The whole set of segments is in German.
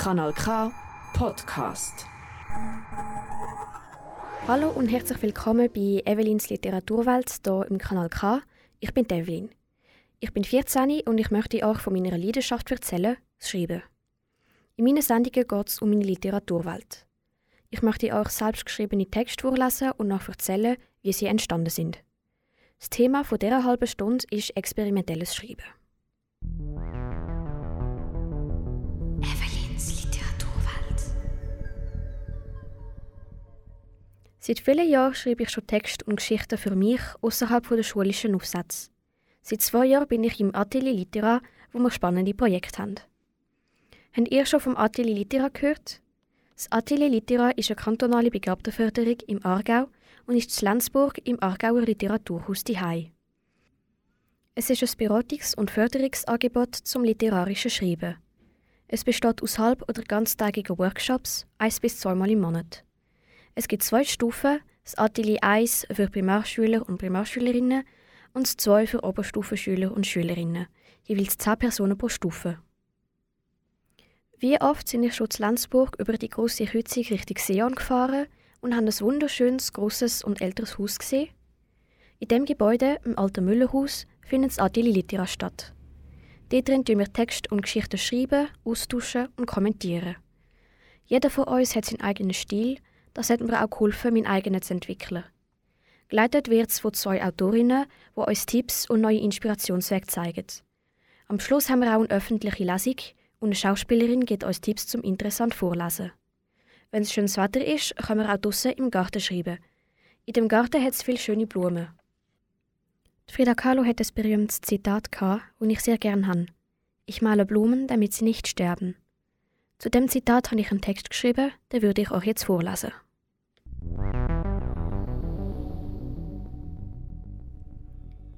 Kanal K Podcast. Hallo und herzlich willkommen bei Evelins Literaturwelt hier im Kanal K. Ich bin Evelyn. Ich bin 14 und ich möchte euch von meiner Leidenschaft erzählen, das Schreiben. In meinen Sendungen geht es um meine Literaturwelt. Ich möchte euch selbstgeschriebene Texte vorlesen und noch erzählen, wie sie entstanden sind. Das Thema von dieser halben Stunde ist experimentelles Schreiben. Seit vielen Jahren schreibe ich schon Texte und Geschichten für mich außerhalb der schulischen Aufsätze. Seit zwei Jahren bin ich im Atelier Litera, wo wir spannende Projekte haben. Habt ihr schon vom Atelier Litera gehört? Das Atelier Litera ist eine kantonale Begabtenförderung im Aargau und ist in Lenzburg im Aargauer Literaturhaus Hai. Es ist ein Beratungs- und Förderungsangebot zum literarischen Schreiben. Es besteht aus halb- oder ganztägigen Workshops, eins bis zweimal im Monat. Es gibt zwei Stufen, das Atelier 1 für Primarschüler und Primarschülerinnen und das 2 für Oberstufenschüler und Schülerinnen, jeweils 10 Personen pro Stufe. Wie oft sind ich schon zu Lenzburg über die große Kreuzung Richtung Seon gefahren und haben ein wunderschönes, großes und älteres Haus gesehen? In dem Gebäude, im alten Müllerhaus, findet das Atelier Litera statt. Dort drin tun wir Texte und Geschichten schreiben, austauschen und kommentieren. Jeder von uns hat seinen eigenen Stil, das hat mir auch geholfen, meinen eigenen zu entwickeln. Geleitet wird es von zwei Autorinnen, die uns Tipps und neue Inspirationswege zeigen. Am Schluss haben wir auch eine öffentliche Lesung und eine Schauspielerin gibt uns Tipps zum interessant vorlesen. Wenn es schönes Wetter ist, können wir auch draußen im Garten schreiben. In dem Garten hat es viele schöne Blumen. Frida Kahlo hat ein berühmtes Zitat gehabt, das ich sehr gern habe. Ich male Blumen, damit sie nicht sterben. Zu dem Zitat habe ich einen Text geschrieben, den würde ich euch jetzt vorlesen.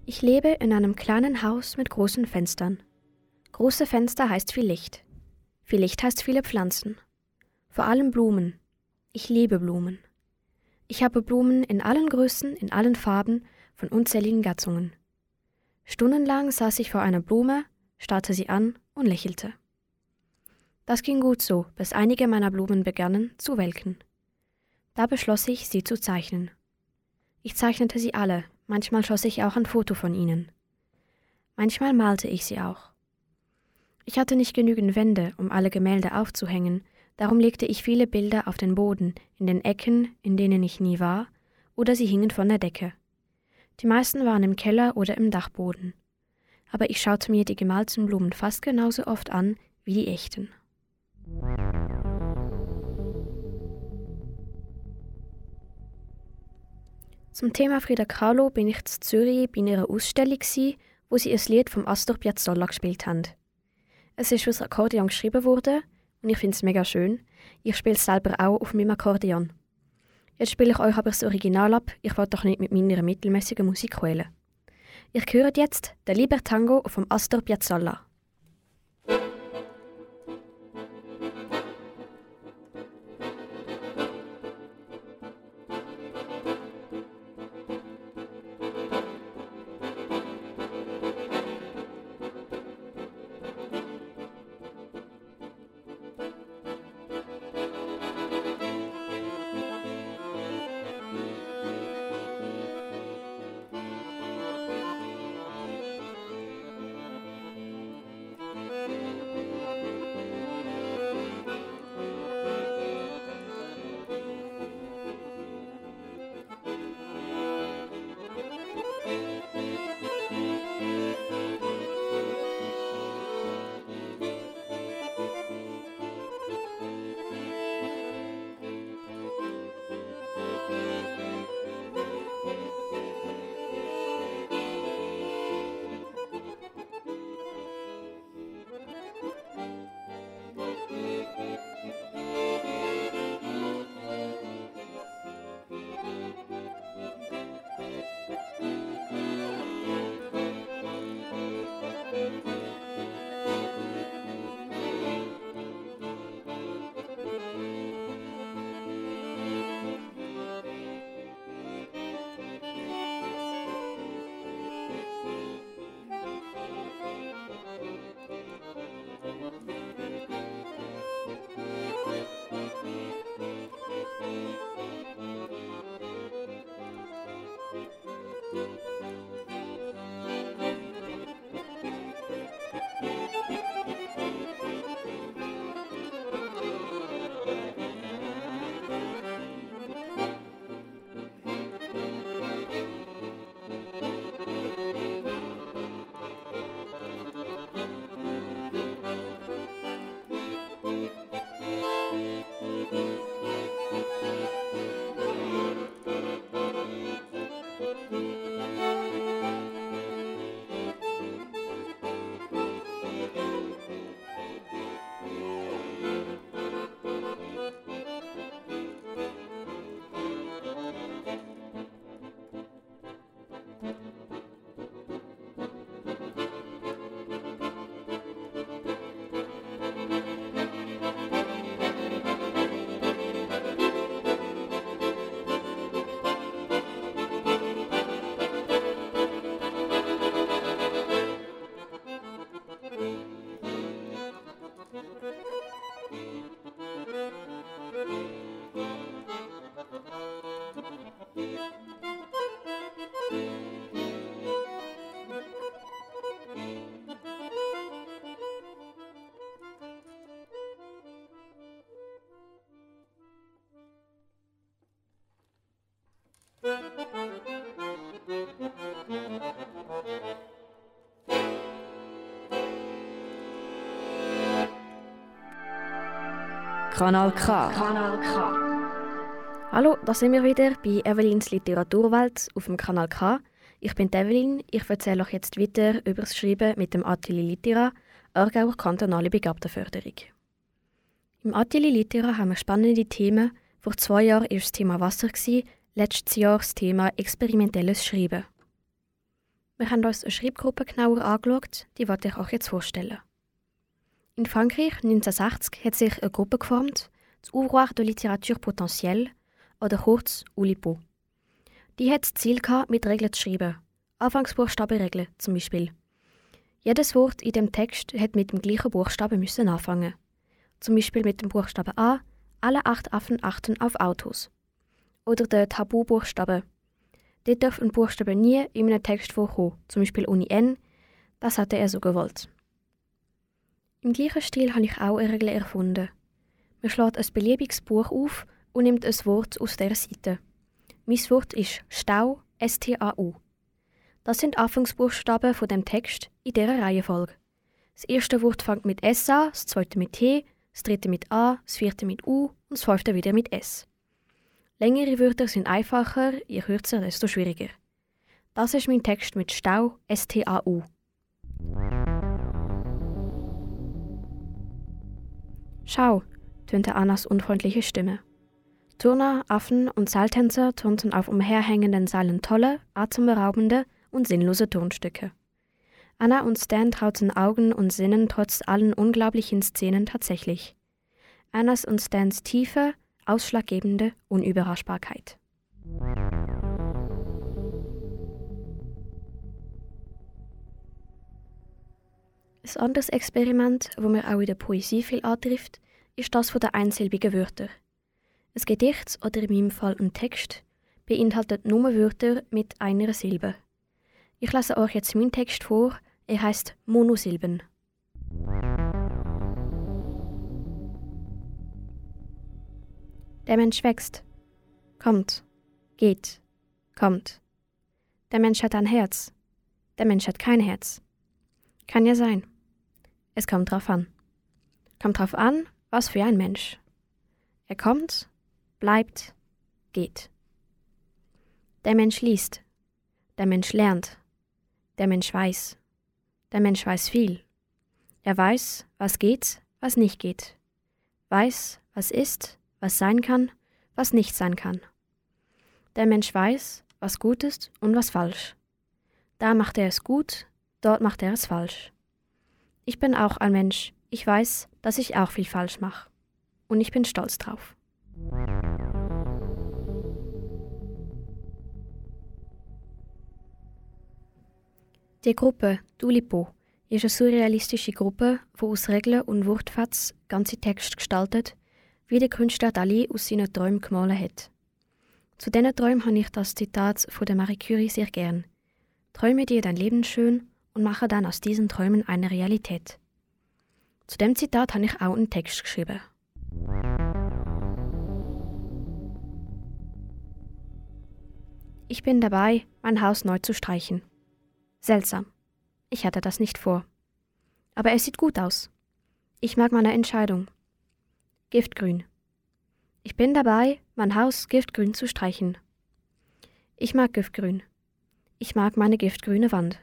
Ich lebe in einem kleinen Haus mit großen Fenstern. Große Fenster heißt viel Licht. Viel Licht heißt viele Pflanzen. Vor allem Blumen. Ich liebe Blumen. Ich habe Blumen in allen Größen, in allen Farben, von unzähligen Gattungen. Stundenlang saß ich vor einer Blume, starrte sie an und lächelte. Das ging gut so, bis einige meiner Blumen begannen zu welken. Da beschloss ich, sie zu zeichnen. Ich zeichnete sie alle, manchmal schoss ich auch ein Foto von ihnen. Manchmal malte ich sie auch. Ich hatte nicht genügend Wände, um alle Gemälde aufzuhängen, darum legte ich viele Bilder auf den Boden, in den Ecken, in denen ich nie war, oder sie hingen von der Decke. Die meisten waren im Keller oder im Dachboden. Aber ich schaute mir die gemalten Blumen fast genauso oft an wie die echten. Zum Thema Frida Kahlo bin ich in Zürich bei einer Ausstellung, wo sie ein Lied vom Astor Piazzolla gespielt haben. Es ist fürs Akkordeon geschrieben worden und ich finde es mega schön. Ich spiele es selber auch auf meinem Akkordeon. Jetzt spiele ich euch aber das Original ab, ich will doch nicht mit meiner mittelmäßigen Musik quälen. Ich höre jetzt den Libertango vom Astor Piazzolla. Kanal K. Kanal K. Hallo, da sind wir wieder bei Evelins Literaturwelt auf dem Kanal K. Ich bin Evelyn, ich erzähle euch jetzt weiter über das Schreiben mit dem Atelier Litera, Aargauer kantonale Begabtenförderung. Im Atelier Litera haben wir spannende Themen. Vor zwei Jahren war das Thema Wasser, letztes Jahr das Thema experimentelles Schreiben. Wir haben uns eine Schreibgruppe genauer angeschaut, die wollte ich euch jetzt vorstellen. In Frankreich 1960 hat sich eine Gruppe geformt, das Ouvroir de Littérature Potentielle, oder kurz ULIPO. Die hat das Ziel gehabt, mit Regeln zu schreiben. Anfangsbuchstabenregeln zum Beispiel. Jedes Wort in dem Text hat mit dem gleichen Buchstaben müssen anfangen. Zum Beispiel mit dem Buchstaben A. Alle acht Affen achten auf Autos. Oder der Tabubuchstabe. Dort darf ein Buchstabe nie in einem Text vorkommen, zum Beispiel ohne N. Das hatte er so gewollt. Im gleichen Stil habe ich auch eine Regel erfunden. Man schlägt ein beliebiges Buch auf und nimmt ein Wort aus der Seite. Mein Wort ist Stau, S-T-A-U. Das sind Anfangsbuchstaben von dem Text in dieser Reihenfolge. Das erste Wort fängt mit S an, das zweite mit T, das dritte mit A, das vierte mit U und das fünfte wieder mit S. Längere Wörter sind einfacher, je kürzer, desto schwieriger. Das ist mein Text mit Stau, S-T-A-U. Schau, tönte Annas unfreundliche Stimme. Turner, Affen und Seiltänzer turnten auf umherhängenden Seilen tolle, atemberaubende und sinnlose Turnstücke. Anna und Stan trauten Augen und Sinnen trotz allen unglaublichen Szenen tatsächlich. Annas und Stans tiefe, ausschlaggebende Unüberraschbarkeit. Ein anderes Experiment, wo mir auch in der Poesie viel antrifft, ist das von den einsilbigen Wörtern. Ein Gedicht oder in meinem Fall ein Text beinhaltet nur Wörter mit einer Silbe. Ich lese euch jetzt meinen Text vor. Er heißt Monosilben. Der Mensch wächst, kommt, geht, kommt. Der Mensch hat ein Herz. Der Mensch hat kein Herz. Kann ja sein. Es kommt drauf an. Kommt drauf an, was für ein Mensch. Er kommt, bleibt, geht. Der Mensch liest. Der Mensch lernt. Der Mensch weiß. Der Mensch weiß viel. Er weiß, was geht, was nicht geht. Weiß, was ist, was sein kann, was nicht sein kann. Der Mensch weiß, was gut ist und was falsch. Da macht er es gut, dort macht er es falsch. Ich bin auch ein Mensch. Ich weiß, dass ich auch viel falsch mache. Und ich bin stolz drauf. Die Gruppe Tulipo ist eine surrealistische Gruppe, die aus Regeln und Wortfetzen ganze Texte gestaltet, wie der Künstler Dali aus seinen Träumen gemalt hat. Zu diesen Träumen habe ich das Zitat von der Marie Curie sehr gern. Träume dir dein Leben schön und mache dann aus diesen Träumen eine Realität. Zu dem Zitat habe ich auch einen Text geschrieben. Ich bin dabei, mein Haus neu zu streichen. Seltsam. Ich hatte das nicht vor. Aber es sieht gut aus. Ich mag meine Entscheidung. Giftgrün. Ich bin dabei, mein Haus giftgrün zu streichen. Ich mag Giftgrün. Ich mag meine giftgrüne Wand.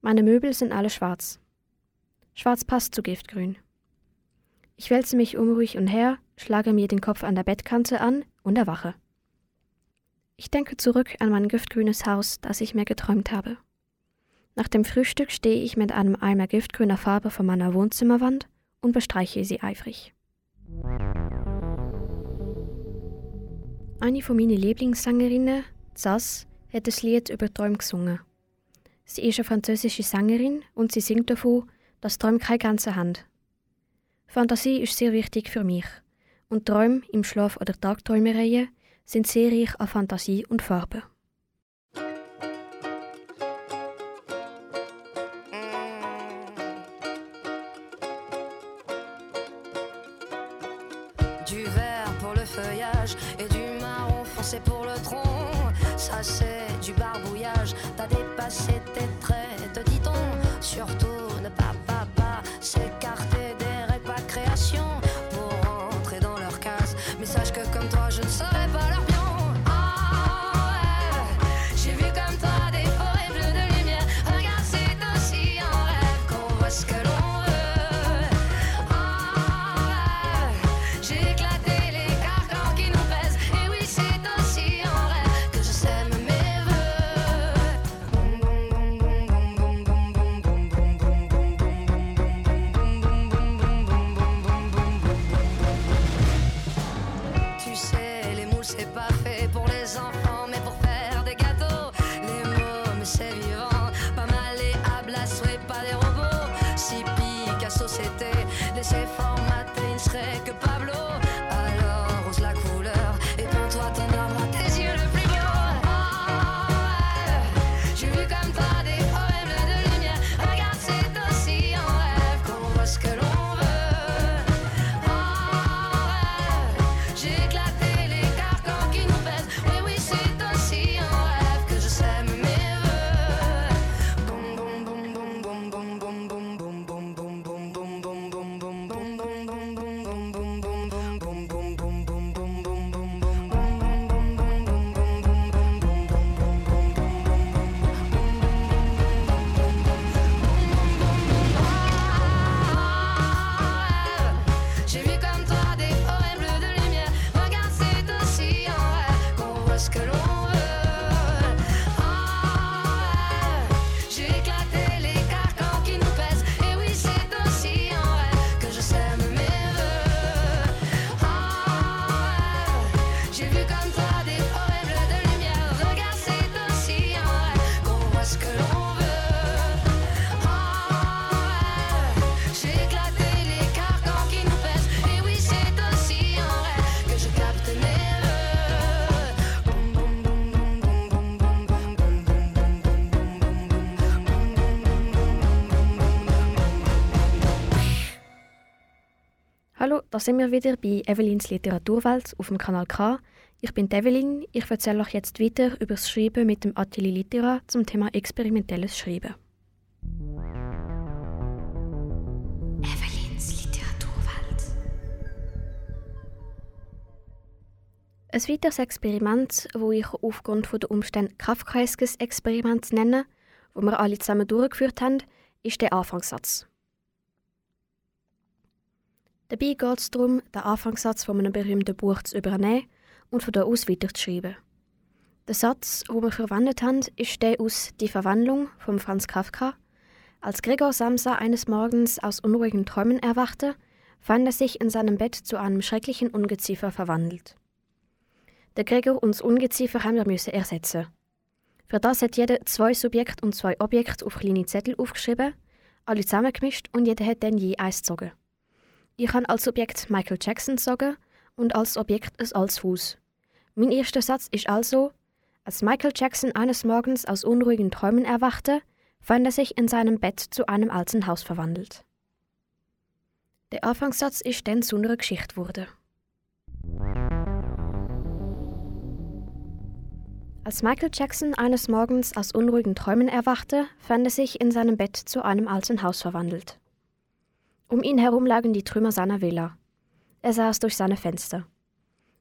Meine Möbel sind alle schwarz. Schwarz passt zu Giftgrün. Ich wälze mich unruhig umher, schlage mir den Kopf an der Bettkante an und erwache. Ich denke zurück an mein giftgrünes Haus, das ich mir geträumt habe. Nach dem Frühstück stehe ich mit einem Eimer giftgrüner Farbe vor meiner Wohnzimmerwand und bestreiche sie eifrig. Eine von meinen Lieblingssängerinnen, Zaz, hat das Lied über Träume gesungen. Sie ist eine französische Sängerin und sie singt davon, dass Träume keine Grenzen haben. Fantasie ist sehr wichtig für mich und Träume im Schlaf- oder Tagträumereien sind sehr reich an Fantasie und Farbe. Da sind wir wieder bei Evelins Literaturwelt auf dem Kanal K. Ich bin Evelyn. Ich erzähle euch jetzt weiter über das Schreiben mit dem Atelier Litera zum Thema experimentelles Schreiben. Evelyns Literaturwelt. Ein weiteres Experiment, wo ich aufgrund der Umstände Kafkaeskes Experiment nenne, wo wir alle zusammen durchgeführt haben, ist der Anfangssatz. Dabei geht es darum, den Anfangssatz von einem berühmten Buch zu übernehmen und von da aus weiterzuschreiben. Der Satz, den wir verwendet haben, ist der aus Die Verwandlung von Franz Kafka. Als Gregor Samsa eines Morgens aus unruhigen Träumen erwachte, fand er sich in seinem Bett zu einem schrecklichen Ungeziefer verwandelt. Der Gregor und das Ungeziefer haben wir müssen ersetzen. Für das hat jeder zwei Subjekte und zwei Objekte auf kleine Zettel aufgeschrieben, alle zusammengemischt und jeder hat dann je eins gezogen. Ich habe als Subjekt Michael Jackson gezogen und als Objekt ein altes Haus. Mein erster Satz ist also, als Michael Jackson eines Morgens aus unruhigen Träumen erwachte, fand er sich in seinem Bett zu einem alten Haus verwandelt. Der Anfangssatz ist dann zu einer Geschichte wurde. Als Michael Jackson eines Morgens aus unruhigen Träumen erwachte, fand er sich in seinem Bett zu einem alten Haus verwandelt. Um ihn herum lagen die Trümmer seiner Villa. Er saß durch seine Fenster.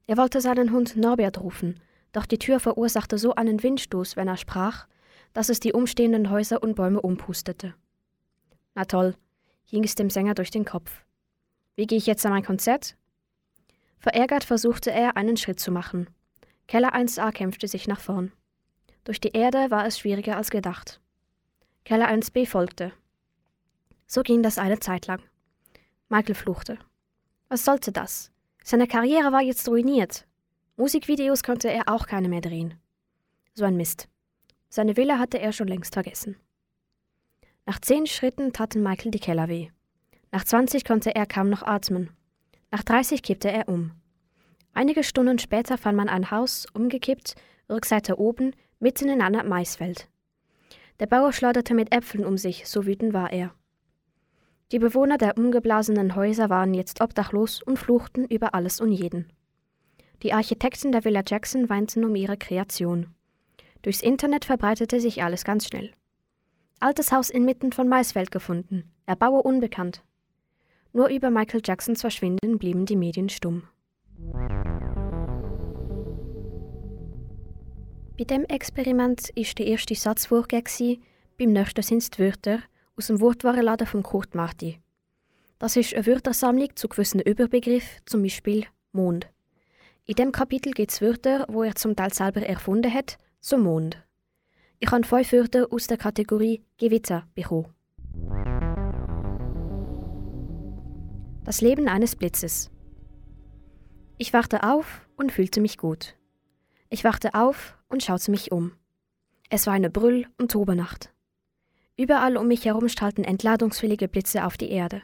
Er wollte seinen Hund Norbert rufen, doch die Tür verursachte so einen Windstoß, wenn er sprach, dass es die umstehenden Häuser und Bäume umpustete. Na toll, ging es dem Sänger durch den Kopf. Wie gehe ich jetzt an mein Konzert? Verärgert versuchte er, einen Schritt zu machen. Keller 1a kämpfte sich nach vorn. Durch die Erde war es schwieriger als gedacht. Keller 1b folgte. So ging das eine Zeit lang. Michael fluchte. Was sollte das? Seine Karriere war jetzt ruiniert. Musikvideos konnte er auch keine mehr drehen. So ein Mist. Seine Villa hatte er schon längst vergessen. Nach zehn Schritten taten Michael die Keller weh. Nach 20 konnte er kaum noch atmen. Nach 30 kippte er um. Einige Stunden später fand man ein Haus, umgekippt, Rückseite oben, mitten in einem Maisfeld. Der Bauer schleuderte mit Äpfeln um sich, so wütend war er. Die Bewohner der umgeblasenen Häuser waren jetzt obdachlos und fluchten über alles und jeden. Die Architekten der Villa Jackson weinten um ihre Kreation. Durchs Internet verbreitete sich alles ganz schnell. Altes Haus inmitten von Maisfeld gefunden, Erbauer unbekannt. Nur über Michael Jacksons Verschwinden blieben die Medien stumm. Bei dem Experiment ist der erste Satz vorgegeben, beim nächsten sind es die Wörter aus dem Wortwarenladen von Kurt Marti. Das ist eine Wörtersammlung zu gewissen Überbegriffen, zum Beispiel Mond. In dem Kapitel gibt es Wörter, wo er zum Teil selber erfunden hat, zum Mond. Ich habe fünf Wörter aus der Kategorie Gewitter bekommen. Das Leben eines Blitzes. Ich wachte auf und fühlte mich gut. Ich wachte auf und schaute mich um. Es war eine Brüll- und Tobernacht. Überall um mich herum strahlten entladungswillige Blitze auf die Erde.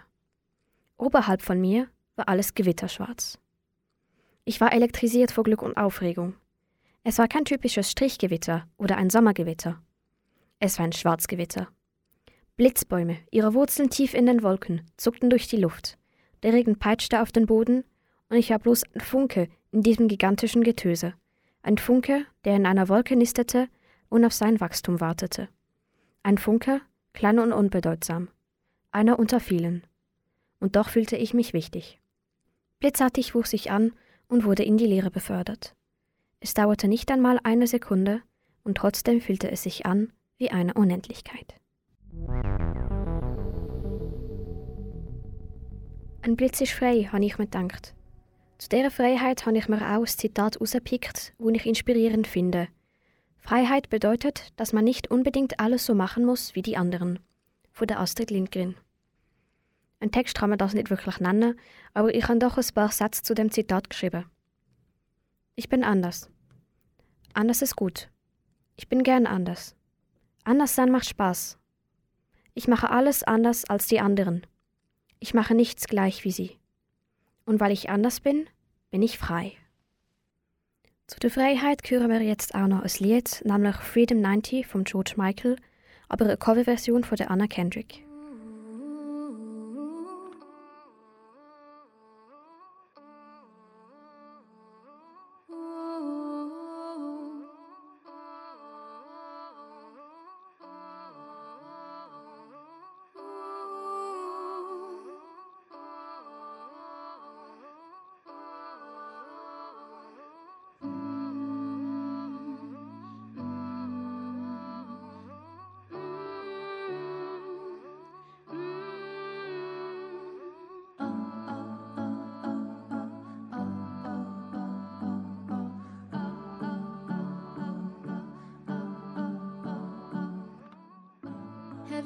Oberhalb von mir war alles gewitterschwarz. Ich war elektrisiert vor Glück und Aufregung. Es war kein typisches Strichgewitter oder ein Sommergewitter. Es war ein Schwarzgewitter. Blitzbäume, ihre Wurzeln tief in den Wolken, zuckten durch die Luft. Der Regen peitschte auf den Boden, und ich war bloß ein Funke in diesem gigantischen Getöse. Ein Funke, der in einer Wolke nistete und auf sein Wachstum wartete. Ein Funke, klein und unbedeutsam. Einer unter vielen. Und doch fühlte ich mich wichtig. Blitzartig wuchs ich an und wurde in die Leere befördert. Es dauerte nicht einmal eine Sekunde, und trotzdem fühlte es sich an wie eine Unendlichkeit. Ein Blitz ist frei, habe ich mir gedacht. Zu dieser Freiheit habe ich mir auch ein Zitat rausgepickt, das ich inspirierend finde. Freiheit bedeutet, dass man nicht unbedingt alles so machen muss wie die anderen. Von der Astrid Lindgren. Ein Text kann man das nicht wirklich nennen, aber ich habe doch ein paar Sätze zu dem Zitat geschrieben. Ich bin anders. Anders ist gut. Ich bin gern anders. Anders sein macht Spaß. Ich mache alles anders als die anderen. Ich mache nichts gleich wie sie. Und weil ich anders bin, bin ich frei. Zu der Freiheit hören wir jetzt auch noch ein Lied, nämlich Freedom 90 von George Michael, aber eine Coverversion von der Anna Kendrick.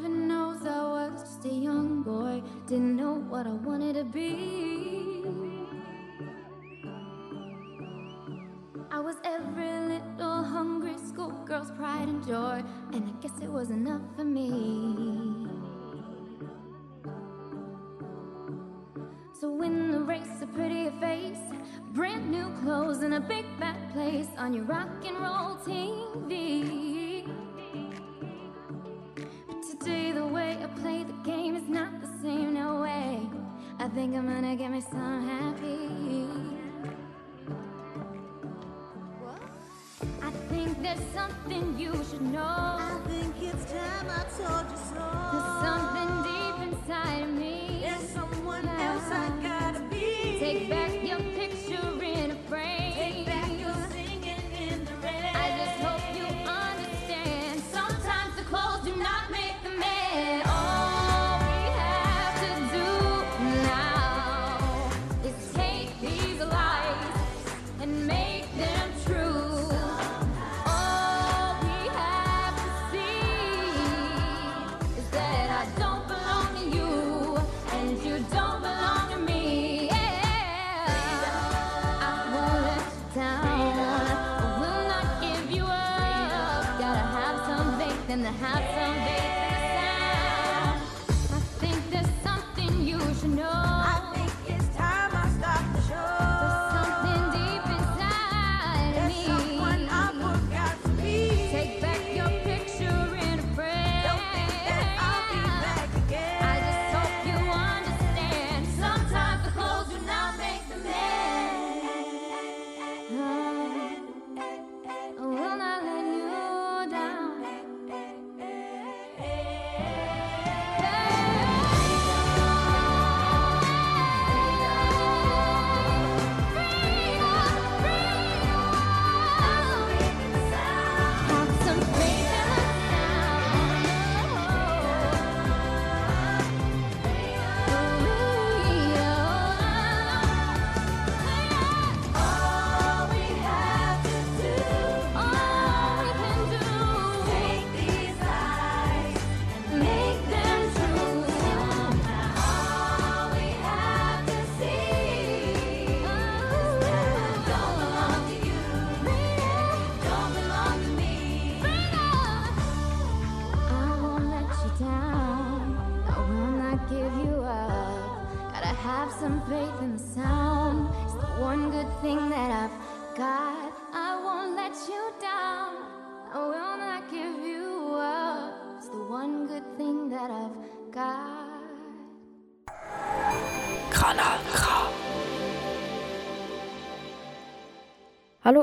Heaven knows I was just a young boy, didn't know what I wanted to be. I was every little hungry schoolgirl's pride and joy, and I guess it was enough for me. So win the race a prettier face, brand new clothes, and a big fat place on your rock and roll TV. Something you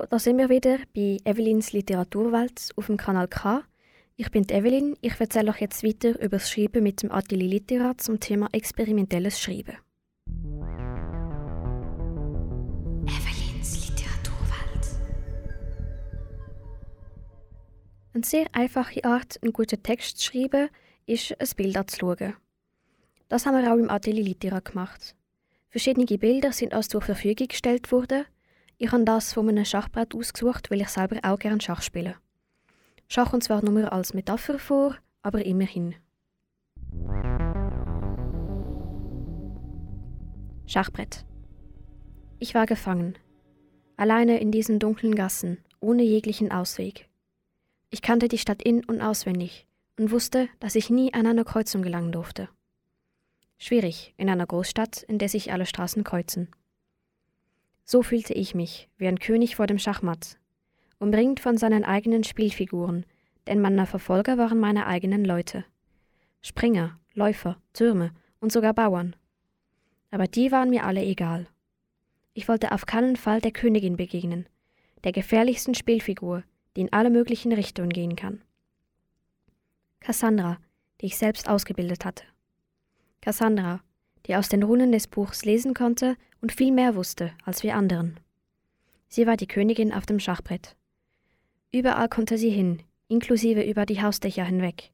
Hallo, da sind wir wieder bei Evelyns Literaturwelt auf dem Kanal K. Ich bin Evelyn. Ich erzähle euch jetzt weiter über das Schreiben mit dem Atelier Litera zum Thema experimentelles Schreiben. Evelyns Literaturwelt. Eine sehr einfache Art, einen guten Text zu schreiben, ist, ein Bild anzuschauen. Das haben wir auch im Atelier Litera gemacht. Verschiedene Bilder sind uns zur Verfügung gestellt worden. Ich habe das von einem Schachbrett ausgesucht, weil ich selber auch gerne Schach spiele. Schach kommt zwar nur als Metapher vor, aber immerhin. Schachbrett. Ich war gefangen. Alleine in diesen dunklen Gassen, ohne jeglichen Ausweg. Ich kannte die Stadt in- und auswendig und wusste, dass ich nie an einer Kreuzung gelangen durfte. Schwierig in einer Großstadt, in der sich alle Straßen kreuzen. So fühlte ich mich, wie ein König vor dem Schachmatt, umringt von seinen eigenen Spielfiguren, denn meine Verfolger waren meine eigenen Leute. Springer, Läufer, Türme und sogar Bauern. Aber die waren mir alle egal. Ich wollte auf keinen Fall der Königin begegnen, der gefährlichsten Spielfigur, die in alle möglichen Richtungen gehen kann. Cassandra, die ich selbst ausgebildet hatte. Cassandra, die aus den Runen des Buchs lesen konnte und viel mehr wusste als wir anderen. Sie war die Königin auf dem Schachbrett. Überall konnte sie hin, inklusive über die Hausdächer hinweg,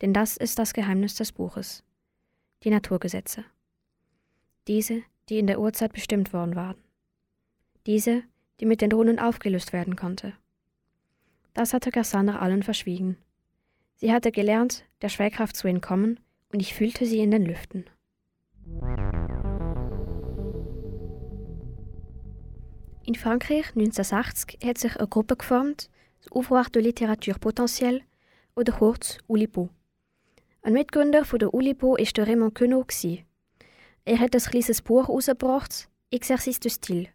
denn das ist das Geheimnis des Buches. Die Naturgesetze. Diese, die in der Urzeit bestimmt worden waren. Diese, die mit den Runen aufgelöst werden konnte. Das hatte Cassandra allen verschwiegen. Sie hatte gelernt, der Schwerkraft zu entkommen, und ich fühlte sie in den Lüften. In Frankreich 1960 hat sich eine Gruppe geformt, das Ouvroir de Literature Potentielle oder kurz ULIPO. Ein Mitgründer von der ULIPO war der Raymond Queneau. Er hat ein kleines Buch herausgebracht, Exercice de Style.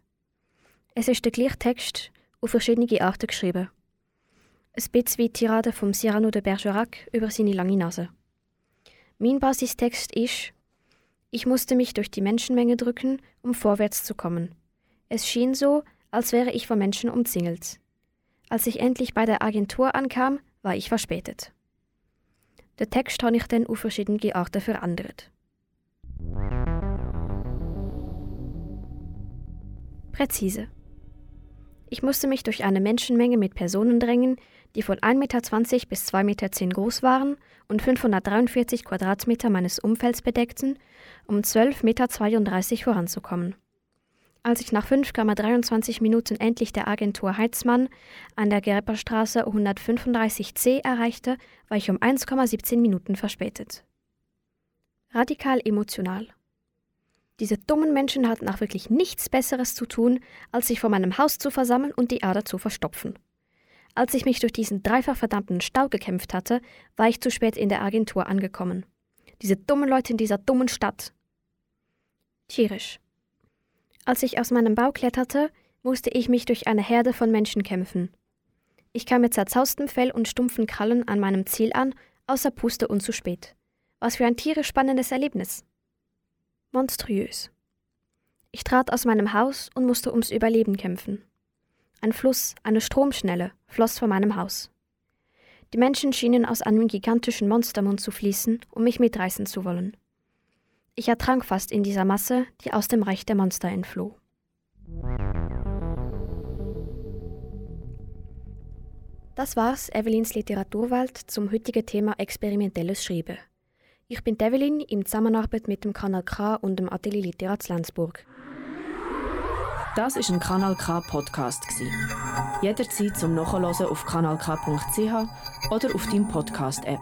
Es ist der gleiche Text auf verschiedene Arten geschrieben. Ein bisschen wie die Tirade vom Cyrano de Bergerac über seine lange Nase. Mein Basistext ist, ich musste mich durch die Menschenmenge drücken, um vorwärts zu kommen. Es schien so, als wäre ich von Menschen umzingelt. Als ich endlich bei der Agentur ankam, war ich verspätet. Den Text habe ich dann auf verschiedene Arten verändert. Präzise. Ich musste mich durch eine Menschenmenge mit Personen drängen, die von 1,20 Meter bis 2,10 Meter groß waren und 543 Quadratmeter meines Umfelds bedeckten, um 12,32 Meter voranzukommen. Als ich nach 5,23 Minuten endlich der Agentur Heitzmann an der Gerberstraße 135c erreichte, war ich um 1,17 Minuten verspätet. Radikal emotional. Diese dummen Menschen hatten auch wirklich nichts Besseres zu tun, als sich vor meinem Haus zu versammeln und die Ader zu verstopfen. Als ich mich durch diesen dreifach verdammten Stau gekämpft hatte, war ich zu spät in der Agentur angekommen. Diese dummen Leute in dieser dummen Stadt. Tierisch. Als ich aus meinem Bau kletterte, musste ich mich durch eine Herde von Menschen kämpfen. Ich kam mit zerzaustem Fell und stumpfen Krallen an meinem Ziel an, außer Puste und zu spät. Was für ein tierisch spannendes Erlebnis. Monströs. Ich trat aus meinem Haus und musste ums Überleben kämpfen. Ein Fluss, eine Stromschnelle, floss vor meinem Haus. Die Menschen schienen aus einem gigantischen Monstermund zu fließen, um mich mitreißen zu wollen. Ich ertrank fast in dieser Masse, die aus dem Reich der Monster entfloh. Das war's, Evelyns Literaturwelt zum heutigen Thema experimentelles Schreiben. Ich bin Evelyn in Zusammenarbeit mit dem Kanal K und dem Atelier Literat Lenzburg. Das ist ein Kanal K Podcast. Jederzeit zum Nachhören auf kanalk.ch oder auf deinem Podcast App.